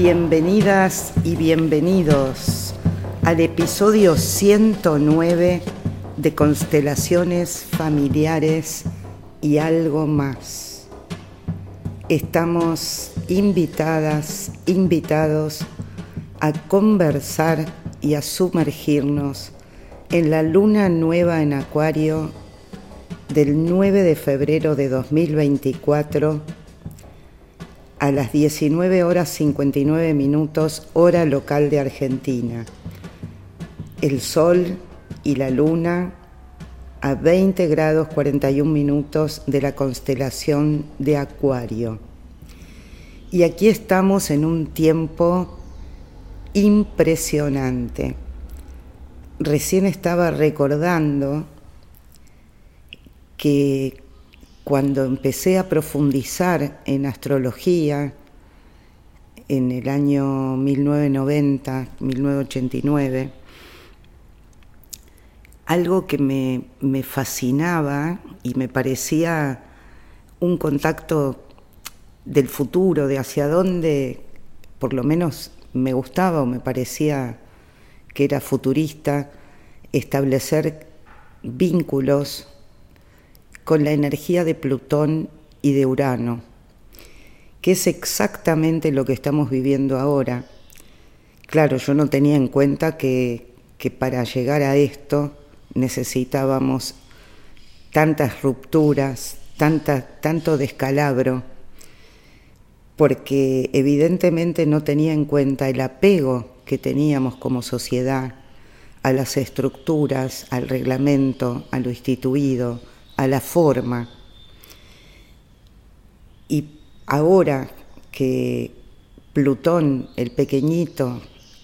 Bienvenidas y bienvenidos al episodio 109 de Constelaciones Familiares y algo más. Estamos invitadas, invitados a conversar y a sumergirnos en la luna nueva en Acuario del 9 de febrero de 2024 a las 19 horas 59 minutos hora local de Argentina. El Sol y la Luna a 20 grados 41 minutos de la constelación de Acuario. Y aquí estamos en un tiempo impresionante. Recién estaba recordando que cuando empecé a profundizar en astrología en el año 1990, 1989, algo que me, me fascinaba y me parecía un contacto del futuro, de hacia dónde, por lo menos me gustaba o me parecía que era futurista, establecer vínculos con la energía de Plutón y de Urano, que es exactamente lo que estamos viviendo ahora. Claro, yo no tenía en cuenta que, que para llegar a esto necesitábamos tantas rupturas, tanto descalabro, porque evidentemente no tenía en cuenta el apego que teníamos como sociedad a las estructuras, al reglamento, a lo instituido, a la forma. Y ahora que Plutón, el pequeñito,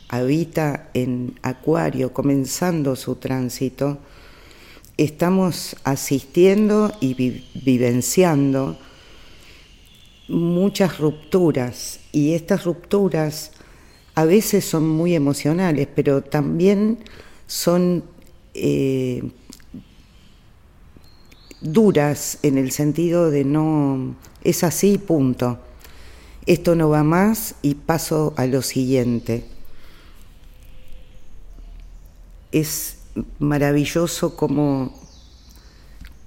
habita en Acuario, comenzando su tránsito, estamos asistiendo y vivenciando muchas rupturas y estas rupturas a veces son muy emocionales, pero también son eh, duras en el sentido de no, es así, punto. Esto no va más y paso a lo siguiente. Es maravilloso cómo,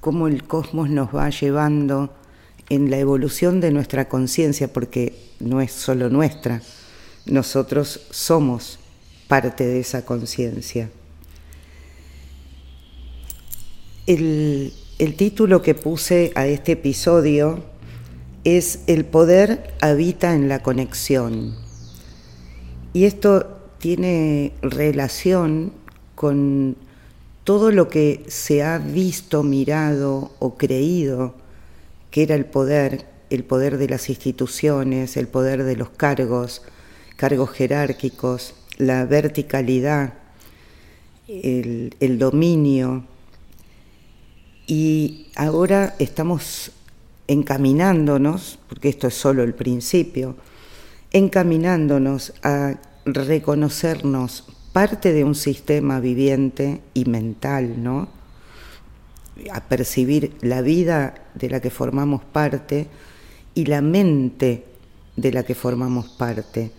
cómo el cosmos nos va llevando en la evolución de nuestra conciencia, porque no es solo nuestra, nosotros somos parte de esa conciencia. El, el título que puse a este episodio es El poder habita en la conexión. Y esto tiene relación con todo lo que se ha visto, mirado o creído que era el poder, el poder de las instituciones, el poder de los cargos, cargos jerárquicos, la verticalidad, el, dominio, y ahora estamos encaminándonos, porque esto es solo el principio, encaminándonos a reconocernos parte de un sistema viviente y mental, ¿no? A percibir la vida de la que formamos parte y la mente de la que formamos parte.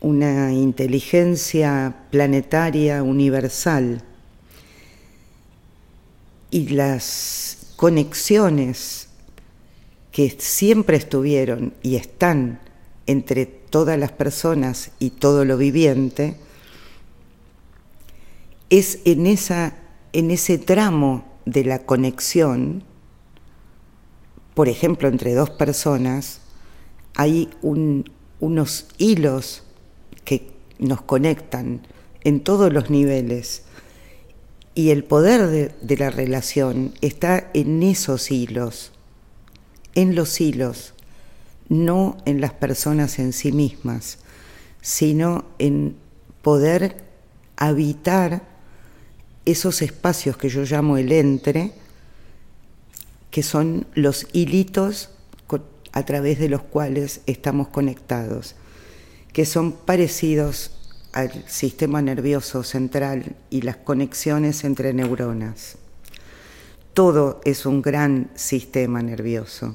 Una inteligencia planetaria universal y las conexiones que siempre estuvieron y están entre todas las personas y todo lo viviente, es en, esa, en ese tramo de la conexión, por ejemplo, entre dos personas, hay unos hilos que nos conectan en todos los niveles y el poder de, la relación está en esos hilos, en los hilos, no en las personas en sí mismas, sino en poder habitar esos espacios que yo llamo el entre, que son los hilitos a través de los cuales estamos conectados, que son parecidos al sistema nervioso central y las conexiones entre neuronas. Todo es un gran sistema nervioso.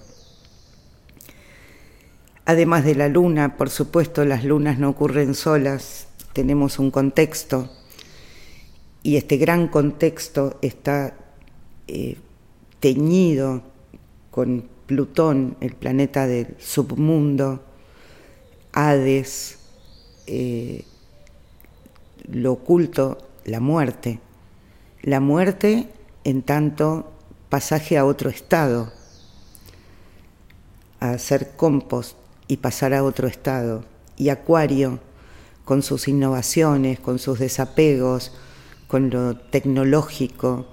Además de la luna, por supuesto, las lunas no ocurren solas, tenemos un contexto y este gran contexto está eh, teñido con Plutón, el planeta del submundo, Hades, eh, lo oculto, la muerte. La muerte en tanto pasaje a otro estado, a hacer compost y pasar a otro estado. Y Acuario, con sus innovaciones, con sus desapegos, con lo tecnológico,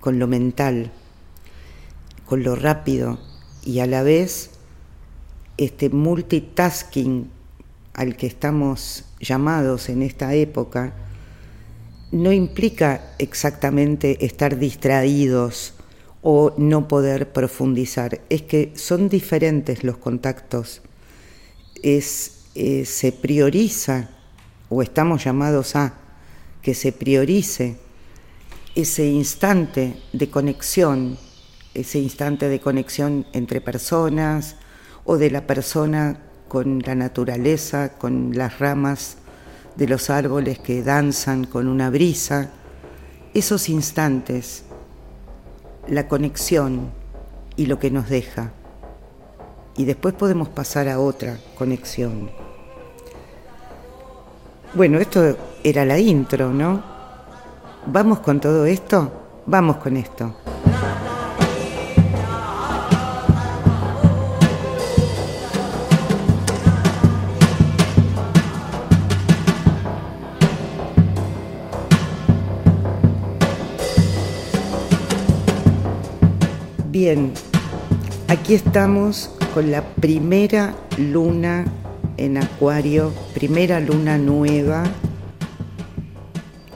con lo mental, con lo rápido y a la vez este multitasking al que estamos llamados en esta época no implica exactamente estar distraídos o no poder profundizar, es que son diferentes los contactos, es, eh, se prioriza o estamos llamados a que se priorice ese instante de conexión, ese instante de conexión entre personas o de la persona con la naturaleza, con las ramas de los árboles que danzan con una brisa, esos instantes, la conexión y lo que nos deja. Y después podemos pasar a otra conexión. Bueno, esto era la intro, ¿no? ¿Vamos con todo esto? Vamos con esto. Bien, aquí estamos con la primera luna en Acuario, primera luna nueva,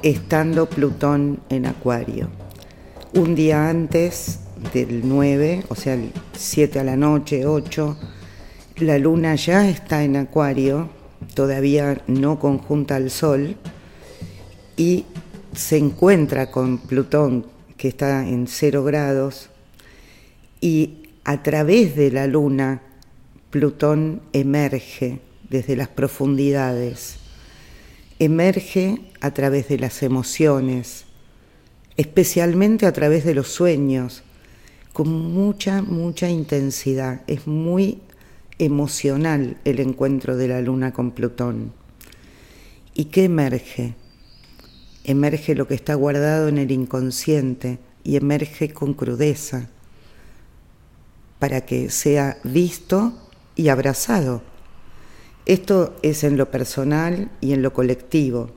estando Plutón en Acuario. Un día antes del 9, o sea, el 7 a la noche, 8, la luna ya está en Acuario, todavía no conjunta al Sol, y se encuentra con Plutón, que está en 0 grados, y a través de la luna Plutón emerge desde las profundidades, emerge a través de las emociones, especialmente a través de los sueños, con mucha, mucha intensidad. Es muy emocional el encuentro de la luna con Plutón. ¿Y qué emerge? Emerge lo que está guardado en el inconsciente y emerge con crudeza para que sea visto y abrazado. Esto es en lo personal y en lo colectivo.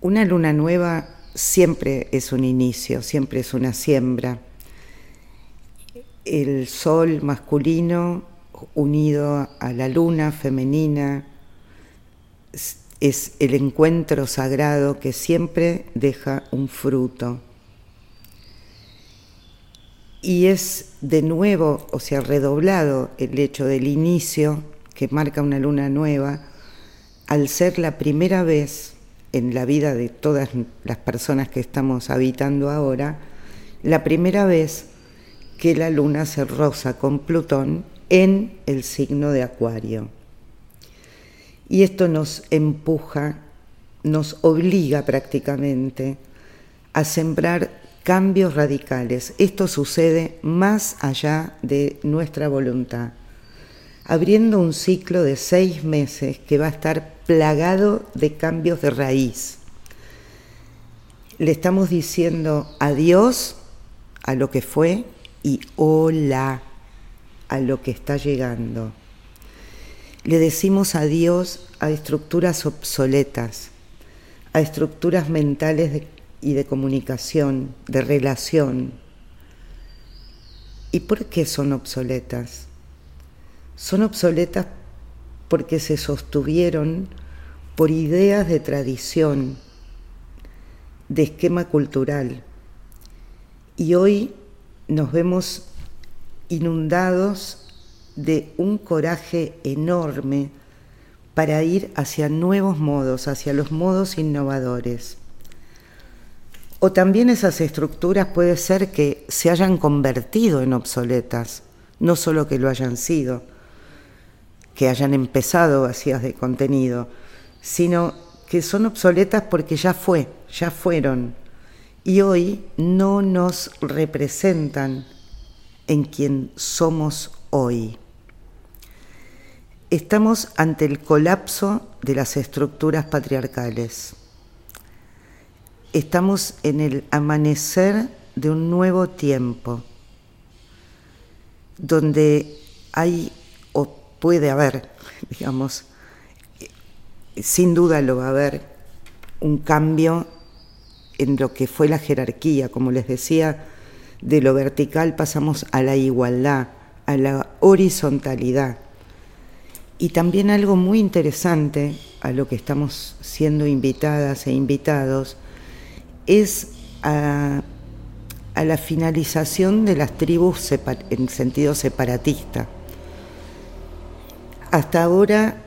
Una luna nueva siempre es un inicio, siempre es una siembra. El sol masculino unido a la luna femenina es el encuentro sagrado que siempre deja un fruto y es de nuevo, o sea, redoblado el hecho del inicio que marca una luna nueva, al ser la primera vez en la vida de todas las personas que estamos habitando ahora, la primera vez que la luna se roza con Plutón en el signo de Acuario. Y esto nos empuja, nos obliga prácticamente a sembrar cambios radicales. Esto sucede más allá de nuestra voluntad, abriendo un ciclo de seis meses que va a estar plagado de cambios de raíz. Le estamos diciendo adiós a lo que fue y hola a lo que está llegando. Le decimos adiós a estructuras obsoletas, a estructuras mentales de y de comunicación, de relación. ¿Y por qué son obsoletas? Son obsoletas porque se sostuvieron por ideas de tradición, de esquema cultural. Y hoy nos vemos inundados de un coraje enorme para ir hacia nuevos modos, hacia los modos innovadores. O también esas estructuras puede ser que se hayan convertido en obsoletas, no solo que lo hayan sido, que hayan empezado vacías de contenido, sino que son obsoletas porque ya fue, ya fueron, y hoy no nos representan en quien somos hoy. Estamos ante el colapso de las estructuras patriarcales. Estamos en el amanecer de un nuevo tiempo, donde hay o puede haber, digamos, sin duda lo va a haber, un cambio en lo que fue la jerarquía, como les decía, de lo vertical pasamos a la igualdad, a la horizontalidad. Y también algo muy interesante a lo que estamos siendo invitadas e invitados es a, la finalización de las tribus en sentido separatista. Hasta ahora,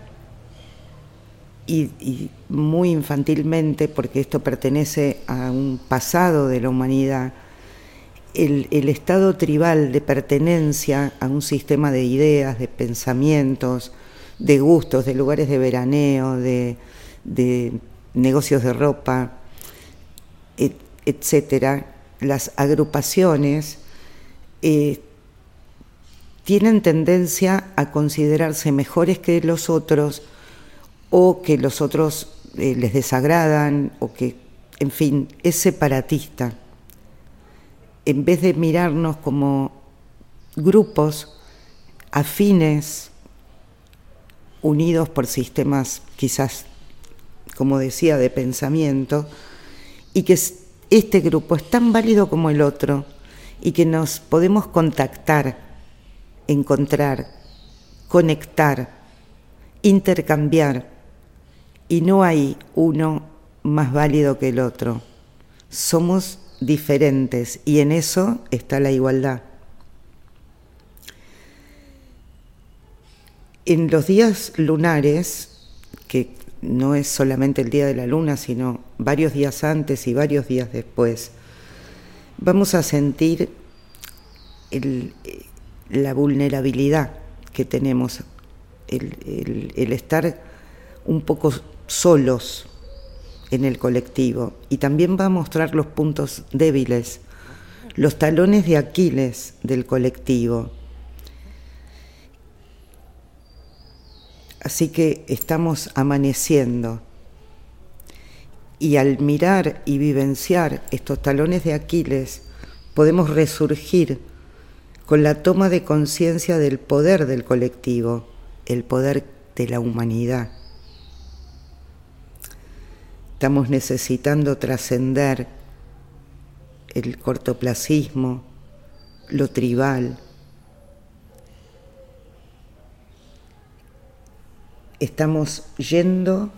y muy infantilmente, porque esto pertenece a un pasado de la humanidad, el, estado tribal de pertenencia a un sistema de ideas, de pensamientos, de gustos, de lugares de veraneo, de, negocios de ropa, etcétera, las agrupaciones eh, tienen tendencia a considerarse mejores que los otros o que los otros eh, les desagradan o que, en fin, es separatista. En vez de mirarnos como grupos afines, unidos por sistemas quizás, como decía, de pensamiento, y que este grupo es tan válido como el otro y que nos podemos contactar, encontrar, conectar, intercambiar, y no hay uno más válido que el otro. Somos diferentes y en eso está la igualdad. En los días lunares, que no es solamente el día de la luna, sino varios días antes y varios días después, vamos a sentir la vulnerabilidad que tenemos, el estar un poco solos en el colectivo y también va a mostrar los puntos débiles, los talones de Aquiles del colectivo. Así que estamos amaneciendo y al mirar y vivenciar estos talones de Aquiles podemos resurgir con la toma de conciencia del poder del colectivo, el poder de la humanidad. Estamos necesitando trascender el cortoplacismo, lo tribal. Estamos yendo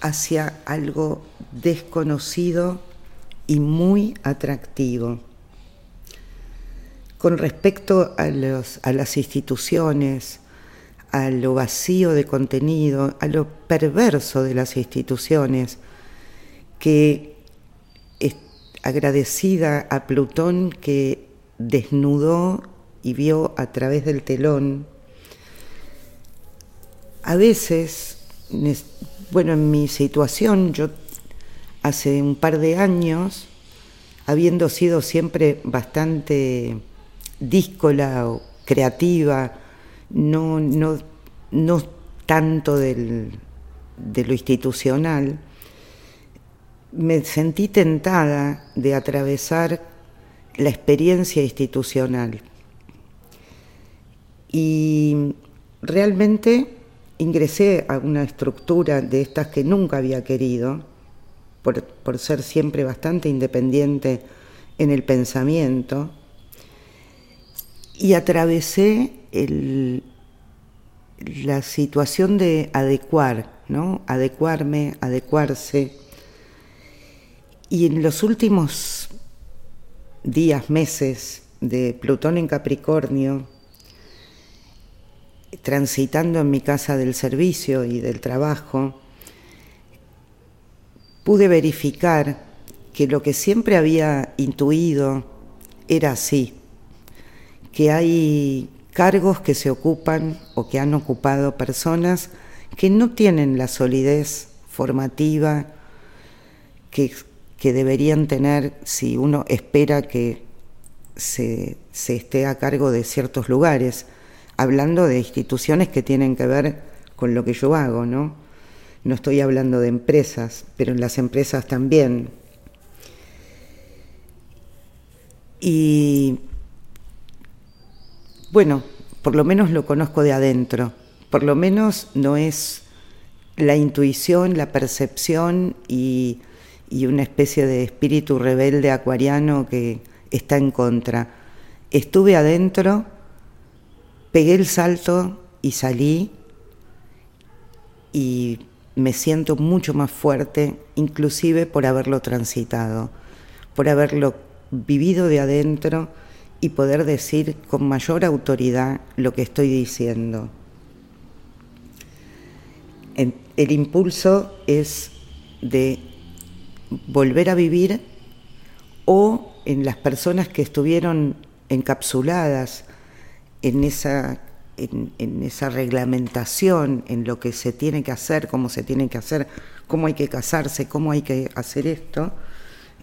hacia algo desconocido y muy atractivo. Con respecto a, a las instituciones, a lo vacío de contenido, a lo perverso de las instituciones, que es agradecida a Plutón que desnudó y vio a través del telón, a veces, bueno, en mi situación, yo hace un par de años, habiendo sido siempre bastante díscola o creativa, no, no, no tanto del, de lo institucional, me sentí tentada de atravesar la experiencia institucional. Y realmente ingresé a una estructura de estas que nunca había querido, por, por ser siempre bastante independiente en el pensamiento, y atravesé la situación de adecuar, ¿no? Adecuarme, adecuarse. Y en los últimos días, meses de Plutón en Capricornio, transitando en mi casa del servicio y del trabajo, pude verificar que lo que siempre había intuido era así que hay cargos que se ocupan o que han ocupado personas que no tienen la solidez formativa que, deberían tener si uno espera que se, esté a cargo de ciertos lugares, hablando de instituciones que tienen que ver con lo que yo hago, ¿no? No estoy hablando de empresas, pero en las empresas también. Y bueno, por lo menos lo conozco de adentro, por lo menos no es la intuición, la percepción y, una especie de espíritu rebelde acuariano que está en contra. Estuve adentro, pegué el salto y salí y me siento mucho más fuerte, inclusive por haberlo transitado, por haberlo vivido de adentro y poder decir con mayor autoridad lo que estoy diciendo. El impulso es de volver a vivir o en las personas que estuvieron encapsuladas en esa, en, esa reglamentación, en lo que se tiene que hacer, cómo se tiene que hacer, cómo hay que casarse, cómo hay que hacer esto,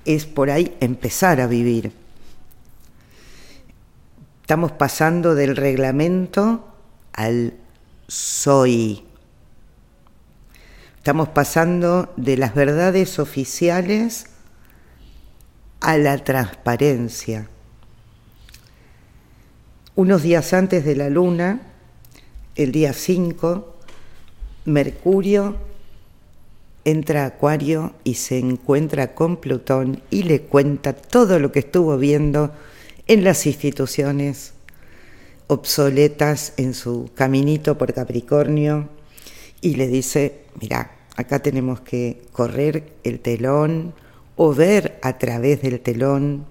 es por ahí empezar a vivir. Estamos pasando del reglamento al soy. Estamos pasando de las verdades oficiales a la transparencia. Unos días antes de la luna, el día 5, Mercurio entra a Acuario y se encuentra con Plutón y le cuenta todo lo que estuvo viendo en las instituciones obsoletas en su caminito por Capricornio y le dice, mira, acá tenemos que correr el telón o ver a través del telón.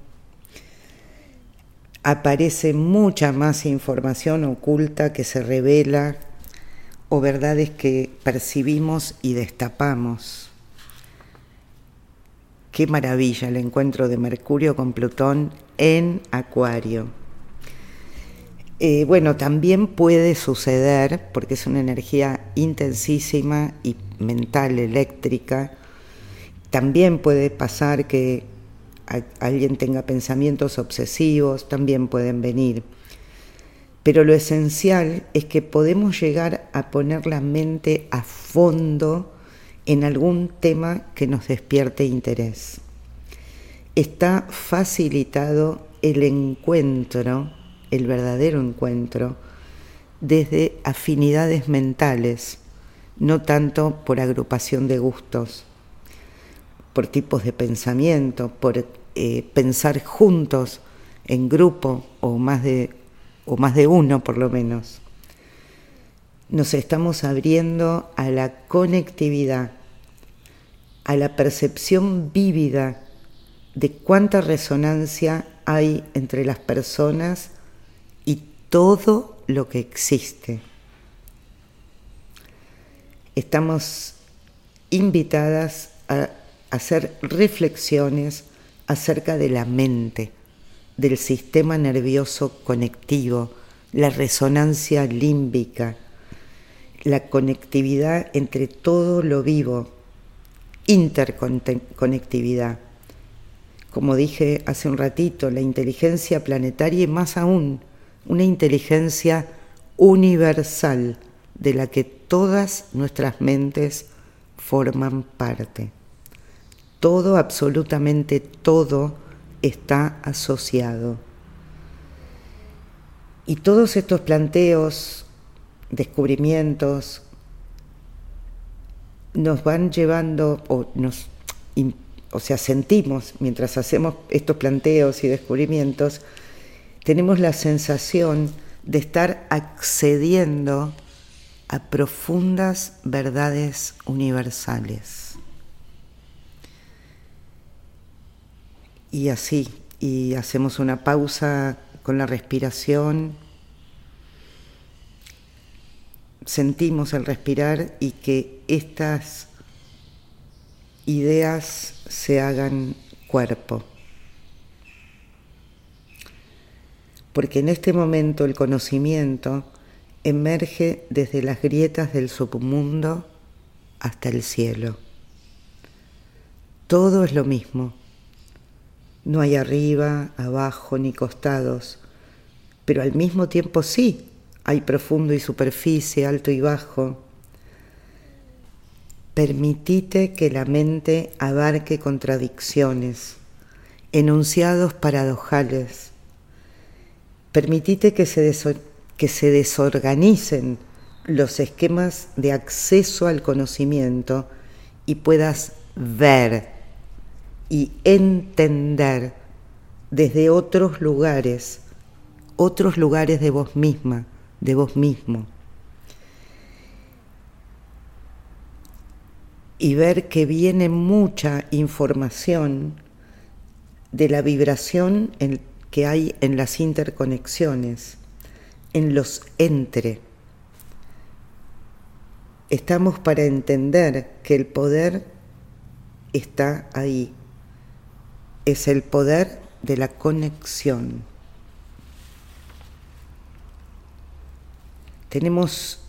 Aparece mucha más información oculta que se revela o verdades que percibimos y destapamos. Qué maravilla el encuentro de Mercurio con Plutón en Acuario. Eh, bueno, también puede suceder, porque es una energía intensísima y mental, eléctrica, también puede pasar que alguien tenga pensamientos obsesivos, también pueden venir. Pero lo esencial es que podemos llegar a poner la mente a fondo en algún tema que nos despierte interés. Está facilitado el encuentro el verdadero encuentro desde afinidades mentales, no tanto por agrupación de gustos, por tipos de pensamiento, por eh, pensar juntos en grupo o más de o más de uno por lo menos. Nos estamos abriendo a la conectividad, a la percepción vívida de cuánta resonancia hay entre las personas todo lo que existe. Estamos invitadas a hacer reflexiones acerca de la mente, del sistema nervioso conectivo, la resonancia límbica, la conectividad entre todo lo vivo, interconectividad. Como dije hace un ratito, la inteligencia planetaria y más aún una inteligencia universal de la que todas nuestras mentes forman parte. Todo, absolutamente todo, está asociado. Y todos estos planteos, descubrimientos, nos van llevando, o, sea, sentimos mientras hacemos estos planteos y descubrimientos, tenemos la sensación de estar accediendo a profundas verdades universales. Y así, y hacemos una pausa con la respiración, sentimos el respirar y que estas ideas se hagan cuerpo. porque en este momento el conocimiento emerge desde las grietas del submundo hasta el cielo. Todo es lo mismo. No hay arriba, abajo ni costados, pero al mismo tiempo sí, hay profundo y superficie, alto y bajo. Permitite que la mente abarque contradicciones, enunciados paradojales. Permitite que se, que se desorganicen los esquemas de acceso al conocimiento y puedas ver y entender desde otros lugares, otros lugares de vos misma, de vos mismo. Y ver que viene mucha información de la vibración que hay en las interconexiones, en los entre estamos para entender que el poder está ahí. Es el poder de la conexión. Tenemos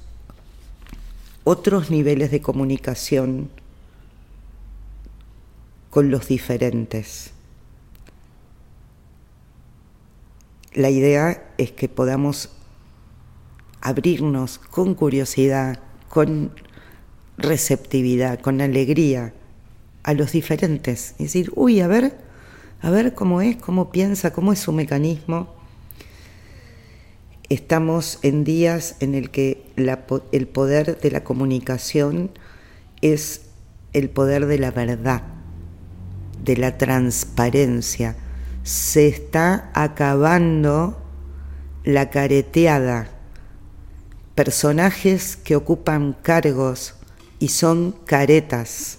otros niveles de comunicación con los diferentes. La idea es que podamos abrirnos con curiosidad, con receptividad, con alegría a los diferentes. Es decir, uy, a ver, a ver cómo es, cómo piensa, cómo es su mecanismo. Estamos en días en el que el poder de la comunicación es el poder de la verdad, de la transparencia. Se está acabando la careteada personajes que ocupan cargos y son caretas,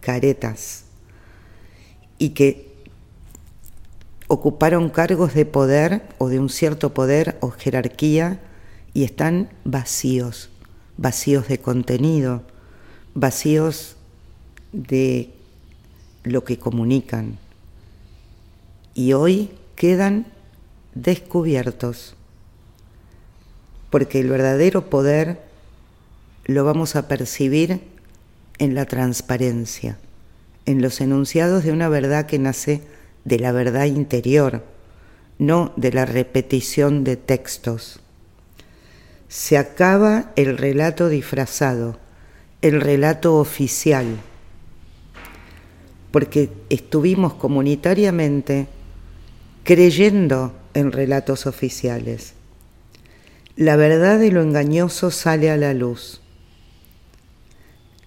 caretas, y que ocuparon cargos de poder o de un cierto poder o jerarquía y están vacíos, vacíos de contenido, vacíos de lo que comunican. Y hoy quedan descubiertos porque el verdadero poder lo vamos a percibir en la transparencia, en los enunciados de una verdad que nace de la verdad interior, no de la repetición de textos. Se acaba el relato disfrazado, el relato oficial, porque estuvimos comunitariamente creyendo en relatos oficiales la verdad de lo engañoso sale a la luz.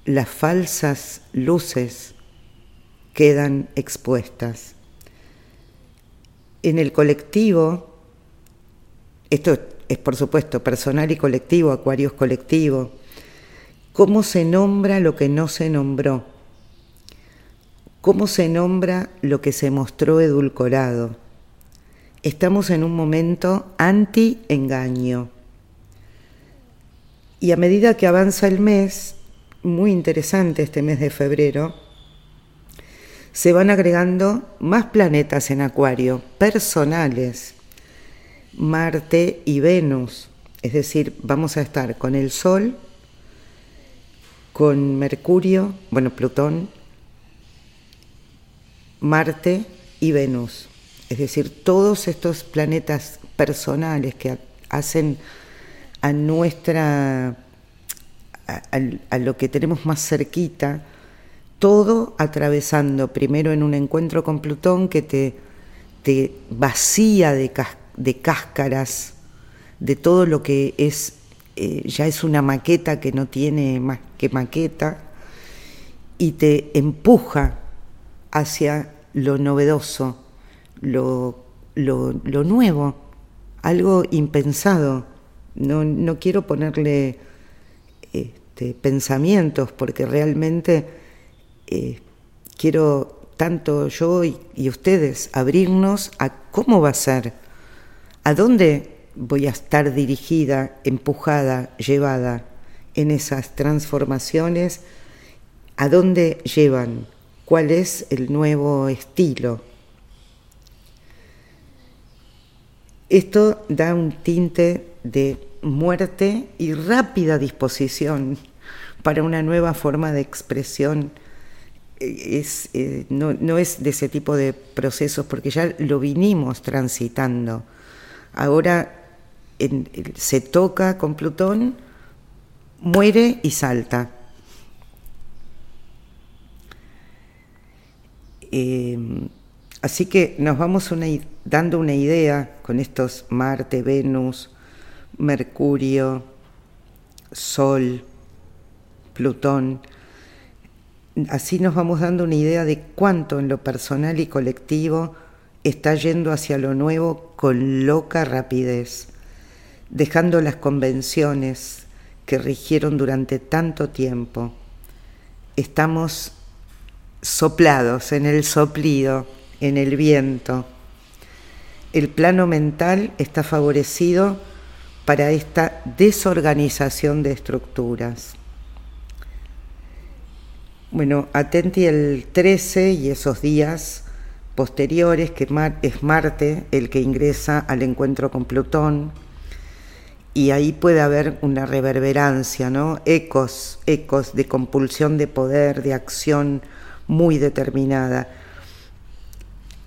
Las falsas luces quedan expuestas. En el colectivo, esto es por supuesto personal y colectivo, Acuarios colectivo, ¿cómo se nombra lo que no se nombró? ¿Cómo se nombra lo que se mostró edulcorado? Estamos en un momento anti-engaño y a medida que avanza el mes, muy interesante este mes de febrero, se van agregando más planetas en Acuario, personales, Marte y Venus. Es decir, vamos a estar con el Sol, con Mercurio, bueno, Plutón, Marte y Venus. Es decir, todos estos planetas personales que hacen a nuestra, a, lo que tenemos más cerquita, todo atravesando primero en un encuentro con Plutón que te, te vacía de, de, cáscaras, de todo lo que es, eh, ya es una maqueta que no tiene más que maqueta, y te empuja hacia lo novedoso, lo, lo, lo nuevo, algo impensado. No, quiero ponerle este, pensamientos porque realmente eh, quiero tanto yo y, y, ustedes abrirnos a cómo va a ser, a dónde voy a estar dirigida, empujada, llevada en esas transformaciones, a dónde llevan, cuál es el nuevo estilo. Esto da un tinte de muerte y rápida disposición para una nueva forma de expresión. Eh, no, es de ese tipo de procesos porque ya lo vinimos transitando. Ahora se toca con Plutón, muere y salta. Eh, así que nos vamos dando una idea con estos Marte, Venus, Mercurio, Sol, Plutón. Así nos vamos dando una idea de cuánto en lo personal y colectivo está yendo hacia lo nuevo con loca rapidez dejando las convenciones que rigieron durante tanto tiempo. Estamos soplados en el soplido, en el viento. El plano mental está favorecido para esta desorganización de estructuras. Bueno, atenti el 13 y esos días posteriores, que es Marte el que ingresa al encuentro con Plutón, y ahí puede haber una reverberancia, ¿no? Ecos, ecos de compulsión de poder, de acción muy determinada.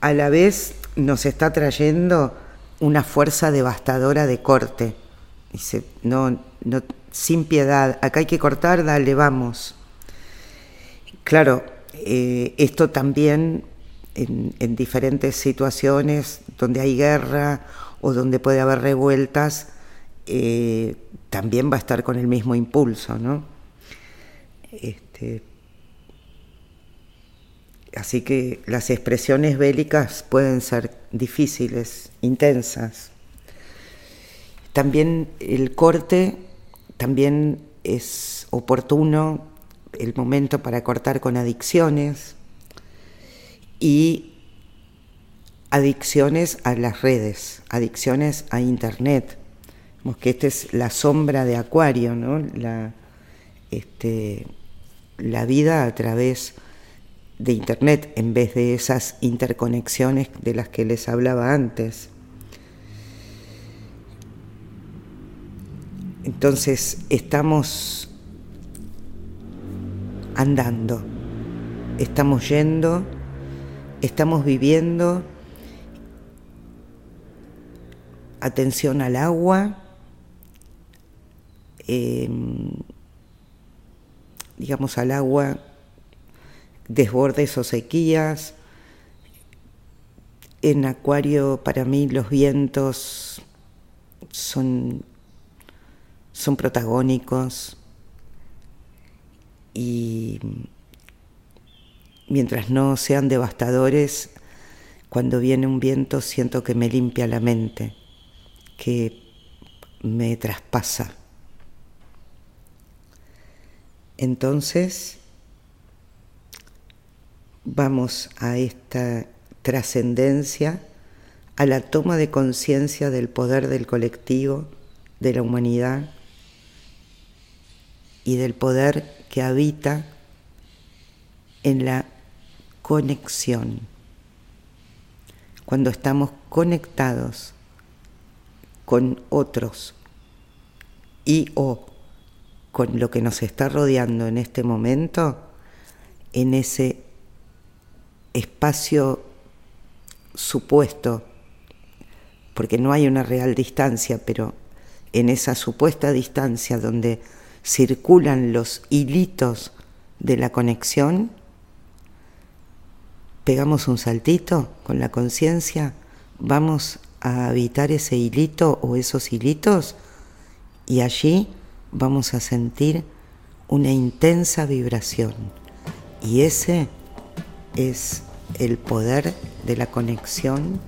A la vez nos está trayendo una fuerza devastadora de corte. Dice, no, no, sin piedad, acá hay que cortar, dale, vamos. Claro, eh, esto también en, en diferentes situaciones donde hay guerra o donde puede haber revueltas, eh, también va a estar con el mismo impulso, ¿no? Este, así que las expresiones bélicas pueden ser difíciles, intensas. También el corte, también es oportuno el momento para cortar con adicciones y adicciones a las redes, adicciones a Internet que esta es la sombra de Acuario, ¿no? La, este, la vida a través de Internet en vez de esas interconexiones de las que les hablaba antes. Entonces estamos andando, estamos yendo, estamos viviendo, atención al agua, Em, digamos, al agua, desbordes o sequías. En Acuario, para mí, los vientos son, son protagónicos y mientras no sean devastadores, cuando viene un viento siento que me limpia la mente, que me traspasa. Entonces, vamos a esta trascendencia, a la toma de conciencia del poder del colectivo, de la humanidad y del poder que habita en la conexión. Cuando estamos conectados con otros y o con lo que nos está rodeando en este momento, en ese espacio supuesto, porque no hay una real distancia, pero en esa supuesta distancia donde circulan los hilitos de la conexión, pegamos un saltito con la conciencia, vamos a habitar ese hilito o esos hilitos y allí vamos a sentir una intensa vibración. Y ese es el poder de la conexión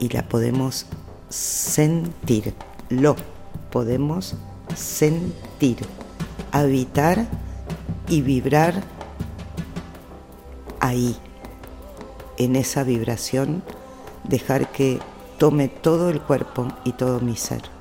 y la podemos sentir, lo podemos sentir, habitar y vibrar ahí, en esa vibración, dejar que tome todo el cuerpo y todo mi ser.